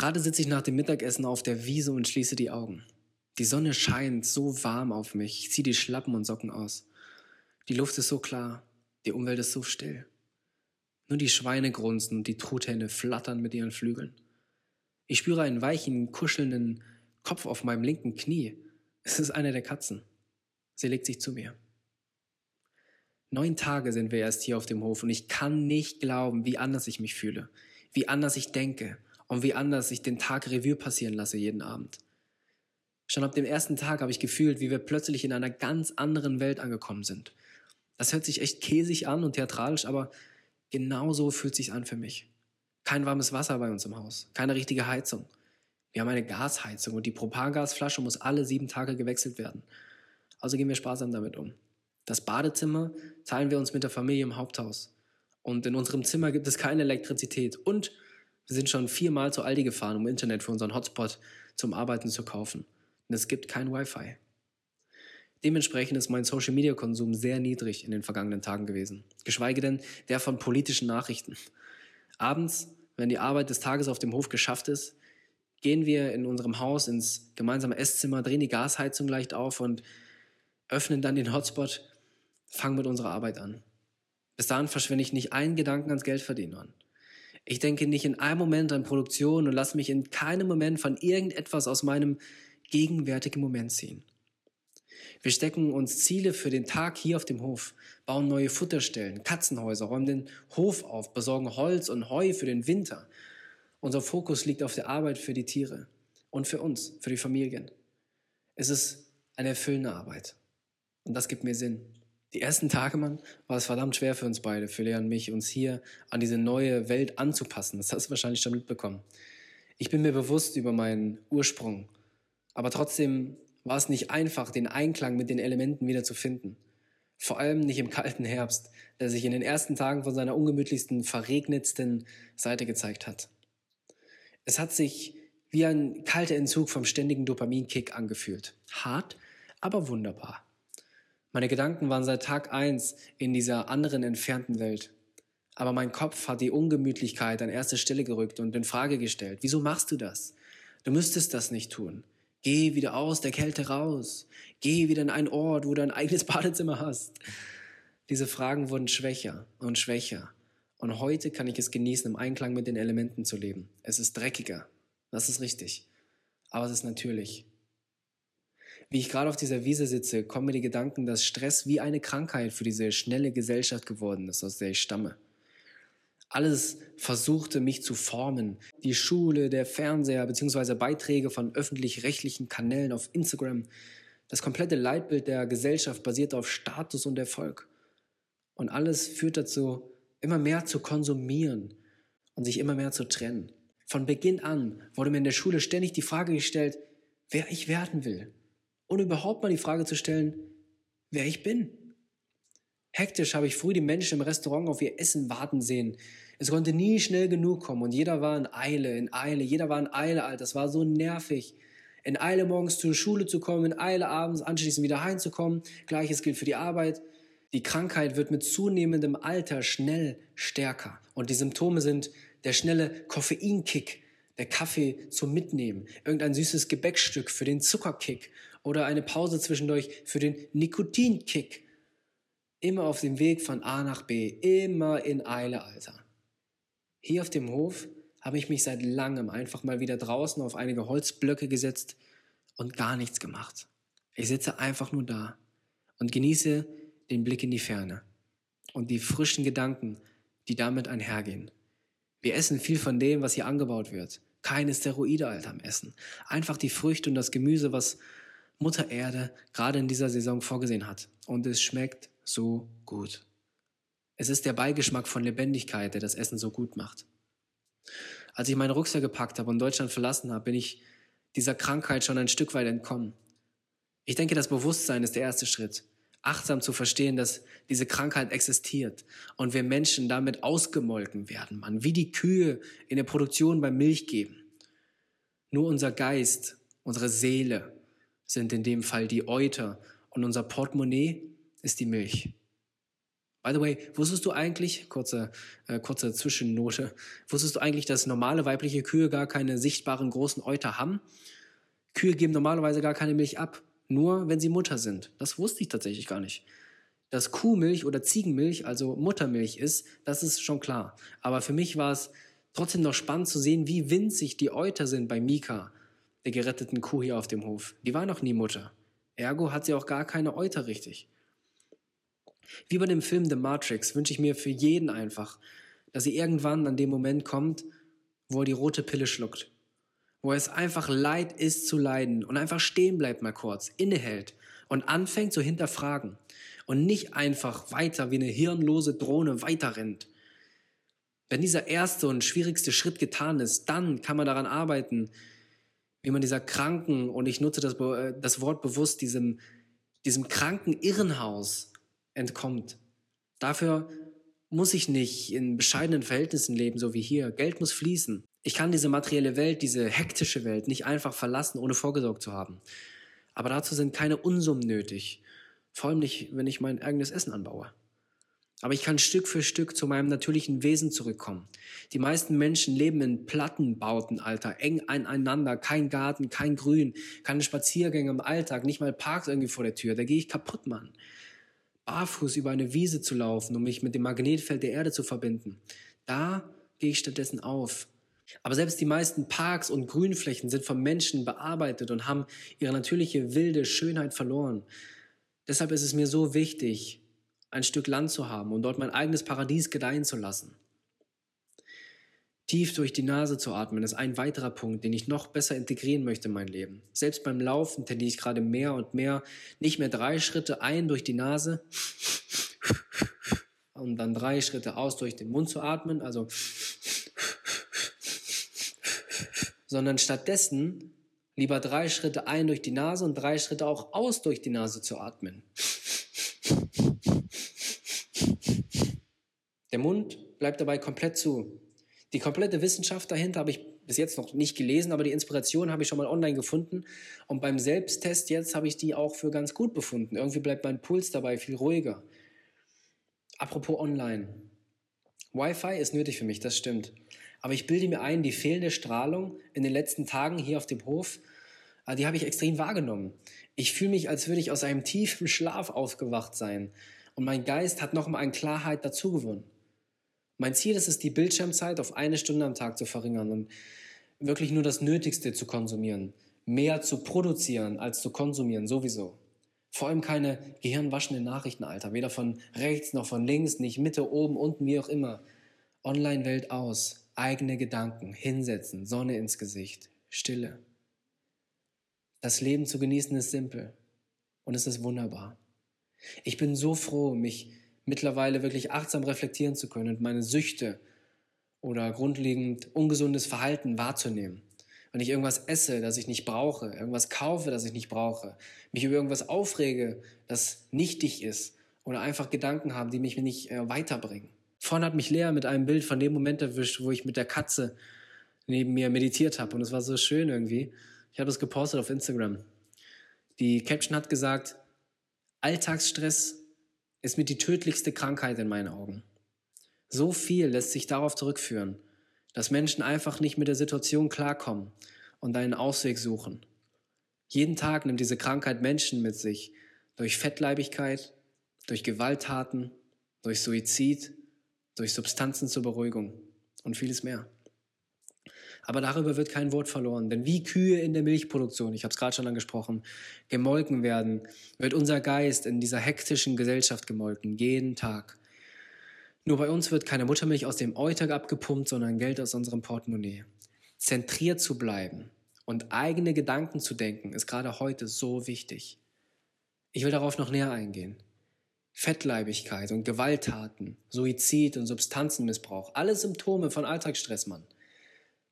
Gerade sitze ich nach dem Mittagessen auf der Wiese und schließe die Augen. Die Sonne scheint so warm auf mich. Ich ziehe die Schlappen und Socken aus. Die Luft ist so klar. Die Umwelt ist so still. Nur die Schweine grunzen und die Truthähne flattern mit ihren Flügeln. Ich spüre einen weichen, kuschelnden Kopf auf meinem linken Knie. Es ist eine der Katzen. Sie legt sich zu mir. Neun Tage sind wir erst hier auf dem Hof und ich kann nicht glauben, wie anders ich mich fühle, wie anders ich denke und wie anders ich den Tag Revue passieren lasse jeden Abend. Schon ab dem ersten Tag habe ich gefühlt, wie wir plötzlich in einer ganz anderen Welt angekommen sind. Das hört sich echt käsig an und theatralisch, aber genau so fühlt sich an für mich. Kein warmes Wasser bei uns im Haus, keine richtige Heizung. Wir haben eine Gasheizung und die Propangasflasche muss alle sieben Tage gewechselt werden. Also gehen wir sparsam damit um. Das Badezimmer teilen wir uns mit der Familie im Haupthaus. Und in unserem Zimmer gibt es keine Elektrizität. Und wir sind schon viermal zu Aldi gefahren, um Internet für unseren Hotspot zum Arbeiten zu kaufen. Und es gibt kein Wi-Fi. Dementsprechend ist mein Social-Media-Konsum sehr niedrig in den vergangenen Tagen gewesen. Geschweige denn der von politischen Nachrichten. Abends, wenn die Arbeit des Tages auf dem Hof geschafft ist, gehen wir in unserem Haus ins gemeinsame Esszimmer, drehen die Gasheizung leicht auf und öffnen dann den Hotspot, fangen mit unserer Arbeit an. Bis dahin verschwende ich nicht einen Gedanken ans Geldverdienen an. Ich denke nicht in einem Moment an Produktion und lasse mich in keinem Moment von irgendetwas aus meinem gegenwärtigen Moment ziehen. Wir stecken uns Ziele für den Tag hier auf dem Hof, bauen neue Futterstellen, Katzenhäuser, räumen den Hof auf, besorgen Holz und Heu für den Winter. Unser Fokus liegt auf der Arbeit für die Tiere und für uns, für die Familien. Es ist eine erfüllende Arbeit. Und das gibt mir Sinn. Die ersten Tage, Mann, war es verdammt schwer für uns beide, für Lea und mich, uns hier an diese neue Welt anzupassen. Das hast du wahrscheinlich schon mitbekommen. Ich bin mir bewusst über meinen Ursprung. Aber trotzdem war es nicht einfach, den Einklang mit den Elementen wieder zu finden. Vor allem nicht im kalten Herbst, der sich in den ersten Tagen von seiner ungemütlichsten, verregnetsten Seite gezeigt hat. Es hat sich wie ein kalter Entzug vom ständigen Dopaminkick angefühlt. Hart, aber wunderbar. Meine Gedanken waren seit Tag eins in dieser anderen entfernten Welt. Aber mein Kopf hat die Ungemütlichkeit an erste Stelle gerückt und in Frage gestellt. Wieso machst du das? Du müsstest das nicht tun. Geh wieder aus der Kälte raus. Geh wieder in einen Ort, wo du ein eigenes Badezimmer hast. Diese Fragen wurden schwächer und schwächer. Und heute kann ich es genießen, im Einklang mit den Elementen zu leben. Es ist dreckiger. Das ist richtig. Aber es ist natürlich. Wie ich gerade auf dieser Wiese sitze, kommen mir die Gedanken, dass Stress wie eine Krankheit für diese schnelle Gesellschaft geworden ist, aus der ich stamme. Alles versuchte mich zu formen. Die Schule, der Fernseher bzw. Beiträge von öffentlich-rechtlichen Kanälen auf Instagram. Das komplette Leitbild der Gesellschaft basiert auf Status und Erfolg. Und alles führt dazu, immer mehr zu konsumieren und sich immer mehr zu trennen. Von Beginn an wurde mir in der Schule ständig die Frage gestellt, wer ich werden will. Und überhaupt mal die Frage zu stellen, wer ich bin. Hektisch habe ich früh die Menschen im Restaurant auf ihr Essen warten sehen. Es konnte nie schnell genug kommen und jeder war in Eile, in Eile, jeder war in Eile, Alter. Das war so nervig. In Eile morgens zur Schule zu kommen, in Eile abends anschließend wieder heimzukommen. Gleiches gilt für die Arbeit. Die Krankheit wird mit zunehmendem Alter schnell stärker. Und die Symptome sind der schnelle Koffeinkick, der Kaffee zum Mitnehmen, irgendein süßes Gebäckstück für den Zuckerkick oder eine Pause zwischendurch für den Nikotinkick Immer auf dem Weg von A nach B, immer in Eile, Alter. Hier auf dem Hof habe ich mich seit langem einfach mal wieder draußen auf einige Holzblöcke gesetzt und gar nichts gemacht. Ich sitze einfach nur da und genieße den Blick in die Ferne und die frischen Gedanken, die damit einhergehen. Wir essen viel von dem, was hier angebaut wird. Keine Steroide, Alter, am Essen. Einfach die Früchte und das Gemüse, was Mutter Erde gerade in dieser Saison vorgesehen hat. Und es schmeckt so gut. Es ist der Beigeschmack von Lebendigkeit, der das Essen so gut macht. Als ich meinen Rucksack gepackt habe und Deutschland verlassen habe, bin ich dieser Krankheit schon ein Stück weit entkommen. Ich denke, das Bewusstsein ist der erste Schritt. Achtsam zu verstehen, dass diese Krankheit existiert und wir Menschen damit ausgemolken werden, man, wie die Kühe in der Produktion beim Milch geben. Nur unser Geist, unsere Seele sind in dem Fall die Euter und unser Portemonnaie ist die Milch. By the way, wusstest du eigentlich, kurze, äh, kurze Zwischennote, wusstest du eigentlich, dass normale weibliche Kühe gar keine sichtbaren großen Euter haben? Kühe geben normalerweise gar keine Milch ab, nur wenn sie Mutter sind. Das wusste ich tatsächlich gar nicht. Dass Kuhmilch oder Ziegenmilch, also Muttermilch ist, das ist schon klar. Aber für mich war es trotzdem noch spannend zu sehen, wie winzig die Euter sind bei Mika, der geretteten Kuh hier auf dem Hof. Die war noch nie Mutter. Ergo hat sie auch gar keine Euter richtig. Wie bei dem Film The Matrix wünsche ich mir für jeden einfach, dass sie irgendwann an dem Moment kommt, wo er die rote Pille schluckt. Wo es einfach leid ist zu leiden und einfach stehen bleibt mal kurz, innehält und anfängt zu hinterfragen und nicht einfach weiter wie eine hirnlose Drohne weiterrennt. Wenn dieser erste und schwierigste Schritt getan ist, dann kann man daran arbeiten, wie man dieser kranken, und ich nutze das, äh, das Wort bewusst, diesem, diesem kranken Irrenhaus entkommt. Dafür muss ich nicht in bescheidenen Verhältnissen leben, so wie hier. Geld muss fließen. Ich kann diese materielle Welt, diese hektische Welt nicht einfach verlassen, ohne vorgesorgt zu haben. Aber dazu sind keine Unsummen nötig. Vor allem nicht, wenn ich mein eigenes Essen anbaue. Aber ich kann Stück für Stück zu meinem natürlichen Wesen zurückkommen. Die meisten Menschen leben in Plattenbauten, Alter, eng aneinander, kein Garten, kein Grün, keine Spaziergänge im Alltag, nicht mal Parks irgendwie vor der Tür. Da gehe ich kaputt, Mann barfuß über eine Wiese zu laufen, um mich mit dem Magnetfeld der Erde zu verbinden. Da gehe ich stattdessen auf. Aber selbst die meisten Parks und Grünflächen sind vom Menschen bearbeitet und haben ihre natürliche wilde Schönheit verloren. Deshalb ist es mir so wichtig, ein Stück Land zu haben und dort mein eigenes Paradies gedeihen zu lassen. Tief durch die Nase zu atmen ist ein weiterer Punkt, den ich noch besser integrieren möchte in mein Leben. Selbst beim Laufen tendiere ich gerade mehr und mehr nicht mehr drei Schritte ein durch die Nase und dann drei Schritte aus durch den Mund zu atmen, also sondern stattdessen lieber drei Schritte ein durch die Nase und drei Schritte auch aus durch die Nase zu atmen. Der Mund bleibt dabei komplett zu. Die komplette Wissenschaft dahinter habe ich bis jetzt noch nicht gelesen, aber die Inspiration habe ich schon mal online gefunden. Und beim Selbsttest jetzt habe ich die auch für ganz gut befunden. Irgendwie bleibt mein Puls dabei viel ruhiger. Apropos online. Wi-Fi ist nötig für mich, das stimmt. Aber ich bilde mir ein, die fehlende Strahlung in den letzten Tagen hier auf dem Hof, äh, die habe ich extrem wahrgenommen. Ich fühle mich, als würde ich aus einem tiefen Schlaf aufgewacht sein. Und mein Geist hat nochmal an Klarheit dazugewonnen. Mein Ziel ist es, die Bildschirmzeit auf eine Stunde am Tag zu verringern und wirklich nur das Nötigste zu konsumieren. Mehr zu produzieren als zu konsumieren, sowieso. Vor allem keine gehirnwaschenden Nachrichten, Alter. Weder von rechts noch von links, nicht Mitte, oben, unten, wie auch immer. Online-Welt aus, eigene Gedanken, hinsetzen, Sonne ins Gesicht, Stille. Das Leben zu genießen ist simpel und es ist wunderbar. Ich bin so froh, mich mittlerweile wirklich achtsam reflektieren zu können und meine Süchte oder grundlegend ungesundes Verhalten wahrzunehmen. Wenn ich irgendwas esse, das ich nicht brauche, irgendwas kaufe, das ich nicht brauche, mich über irgendwas aufrege, das nichtig ist oder einfach Gedanken habe, die mich nicht äh, weiterbringen. Vorhin hat mich Lea mit einem Bild von dem Moment erwischt, wo ich mit der Katze neben mir meditiert habe und es war so schön irgendwie. Ich habe es gepostet auf Instagram. Die Caption hat gesagt, Alltagsstress ist mit die tödlichste Krankheit in meinen Augen. So viel lässt sich darauf zurückführen, dass Menschen einfach nicht mit der Situation klarkommen und einen Ausweg suchen. Jeden Tag nimmt diese Krankheit Menschen mit sich durch Fettleibigkeit, durch Gewalttaten, durch Suizid, durch Substanzen zur Beruhigung und vieles mehr. Aber darüber wird kein Wort verloren. Denn wie Kühe in der Milchproduktion, ich habe es gerade schon angesprochen, gemolken werden, wird unser Geist in dieser hektischen Gesellschaft gemolken, jeden Tag. Nur bei uns wird keine Muttermilch aus dem Euter abgepumpt, sondern Geld aus unserem Portemonnaie. Zentriert zu bleiben und eigene Gedanken zu denken, ist gerade heute so wichtig. Ich will darauf noch näher eingehen. Fettleibigkeit und Gewalttaten, Suizid und Substanzenmissbrauch, alle Symptome von Alltagsstress, Mann.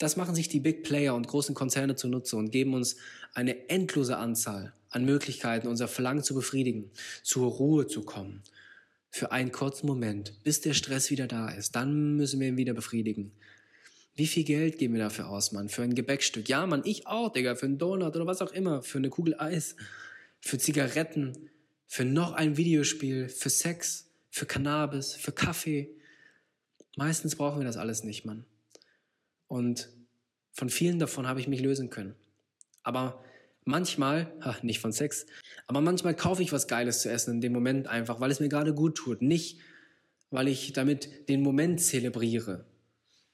Das machen sich die Big Player und großen Konzerne zunutze und geben uns eine endlose Anzahl an Möglichkeiten, unser Verlangen zu befriedigen, zur Ruhe zu kommen. Für einen kurzen Moment, bis der Stress wieder da ist. Dann müssen wir ihn wieder befriedigen. Wie viel Geld geben wir dafür aus, Mann? Für ein Gebäckstück? Ja, Mann, ich auch, Digga. Für einen Donut oder was auch immer. Für eine Kugel Eis. Für Zigaretten. Für noch ein Videospiel. Für Sex. für Cannabis, für Kaffee. Meistens brauchen wir das alles nicht, Mann. Und von vielen davon habe ich mich lösen können. Aber manchmal, ach, nicht von Sex, aber manchmal kaufe ich was Geiles zu essen in dem Moment einfach, weil es mir gerade gut tut. Nicht, weil ich damit den Moment zelebriere.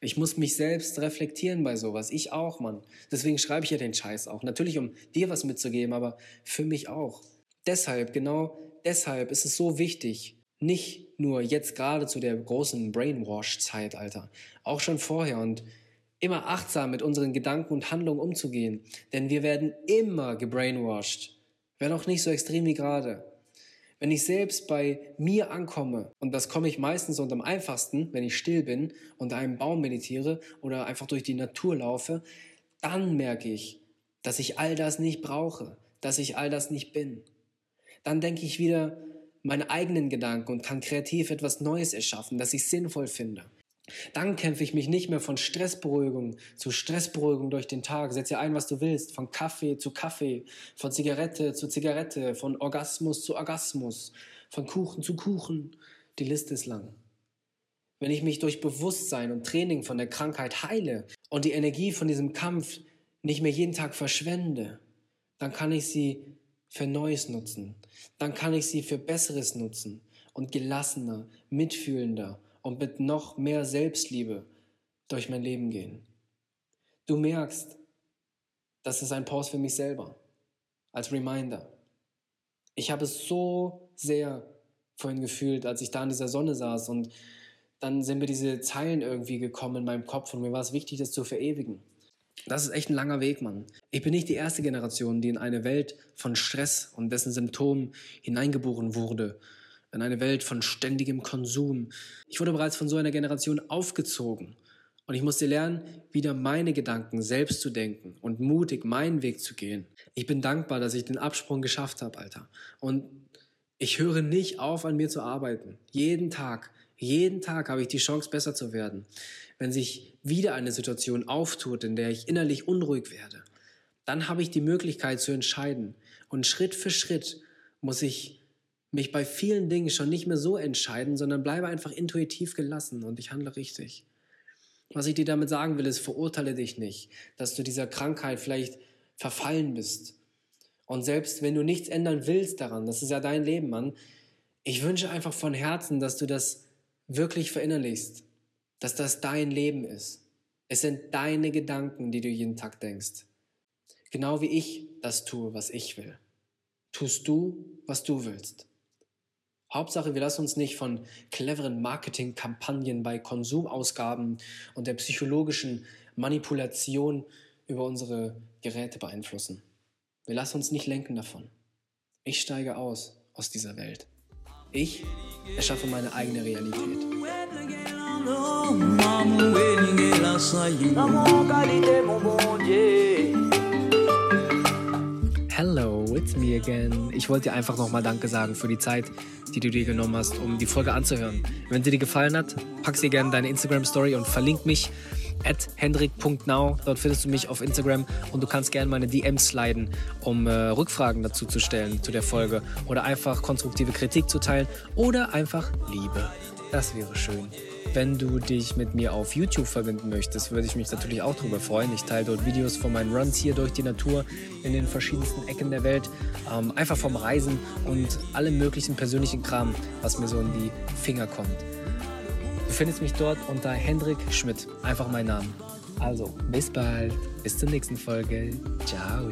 Ich muss mich selbst reflektieren bei sowas. Ich auch, Mann. Deswegen schreibe ich ja den Scheiß auch. Natürlich, um dir was mitzugeben, aber für mich auch. Deshalb, genau deshalb ist es so wichtig, nicht nur jetzt gerade zu der großen Brainwash-Zeit, Alter, auch schon vorher und immer achtsam mit unseren Gedanken und Handlungen umzugehen. Denn wir werden immer gebrainwashed. Wenn auch nicht so extrem wie gerade. Wenn ich selbst bei mir ankomme, und das komme ich meistens und am einfachsten, wenn ich still bin, unter einem Baum meditiere oder einfach durch die Natur laufe, dann merke ich, dass ich all das nicht brauche, dass ich all das nicht bin. Dann denke ich wieder meine eigenen Gedanken und kann kreativ etwas Neues erschaffen, das ich sinnvoll finde. Dann kämpfe ich mich nicht mehr von Stressberuhigung zu Stressberuhigung durch den Tag. Setze ein, was du willst. Von Kaffee zu Kaffee, von Zigarette zu Zigarette, von Orgasmus zu Orgasmus, von Kuchen zu Kuchen. Die Liste ist lang. Wenn ich mich durch Bewusstsein und Training von der Krankheit heile und die Energie von diesem Kampf nicht mehr jeden Tag verschwende, dann kann ich sie für Neues nutzen. Dann kann ich sie für Besseres nutzen und gelassener, mitfühlender und mit noch mehr Selbstliebe durch mein Leben gehen. Du merkst, das ist ein Pause für mich selber, als Reminder. Ich habe es so sehr vorhin gefühlt, als ich da in dieser Sonne saß und dann sind mir diese Zeilen irgendwie gekommen in meinem Kopf und mir war es wichtig, das zu verewigen. Das ist echt ein langer Weg, Mann. Ich bin nicht die erste Generation, die in eine Welt von Stress und dessen Symptomen hineingeboren wurde in eine Welt von ständigem Konsum. Ich wurde bereits von so einer Generation aufgezogen und ich musste lernen, wieder meine Gedanken selbst zu denken und mutig meinen Weg zu gehen. Ich bin dankbar, dass ich den Absprung geschafft habe, Alter. Und ich höre nicht auf, an mir zu arbeiten. Jeden Tag, jeden Tag habe ich die Chance, besser zu werden. Wenn sich wieder eine Situation auftut, in der ich innerlich unruhig werde, dann habe ich die Möglichkeit zu entscheiden. Und Schritt für Schritt muss ich mich bei vielen Dingen schon nicht mehr so entscheiden, sondern bleibe einfach intuitiv gelassen und ich handle richtig. Was ich dir damit sagen will, ist, verurteile dich nicht, dass du dieser Krankheit vielleicht verfallen bist. Und selbst wenn du nichts ändern willst daran, das ist ja dein Leben, Mann, ich wünsche einfach von Herzen, dass du das wirklich verinnerlichst, dass das dein Leben ist. Es sind deine Gedanken, die du jeden Tag denkst. Genau wie ich das tue, was ich will. Tust du, was du willst. Hauptsache, wir lassen uns nicht von cleveren Marketingkampagnen bei Konsumausgaben und der psychologischen Manipulation über unsere Geräte beeinflussen. Wir lassen uns nicht lenken davon. Ich steige aus aus dieser Welt. Ich erschaffe meine eigene Realität. Hello, it's me again. Ich wollte dir einfach nochmal Danke sagen für die Zeit, die du dir genommen hast, um die Folge anzuhören. Wenn sie dir gefallen hat, pack sie gerne deine Instagram-Story und verlink mich at hendrik.now. Dort findest du mich auf Instagram und du kannst gerne meine DMs sliden, um äh, Rückfragen dazu zu stellen zu der Folge oder einfach konstruktive Kritik zu teilen oder einfach Liebe. Das wäre schön. Wenn du dich mit mir auf YouTube verbinden möchtest, würde ich mich natürlich auch darüber freuen. Ich teile dort Videos von meinen Runs hier durch die Natur in den verschiedensten Ecken der Welt. Ähm, einfach vom Reisen und allem möglichen persönlichen Kram, was mir so in die Finger kommt. Du findest mich dort unter Hendrik Schmidt. Einfach mein Name. Also, bis bald. Bis zur nächsten Folge. Ciao.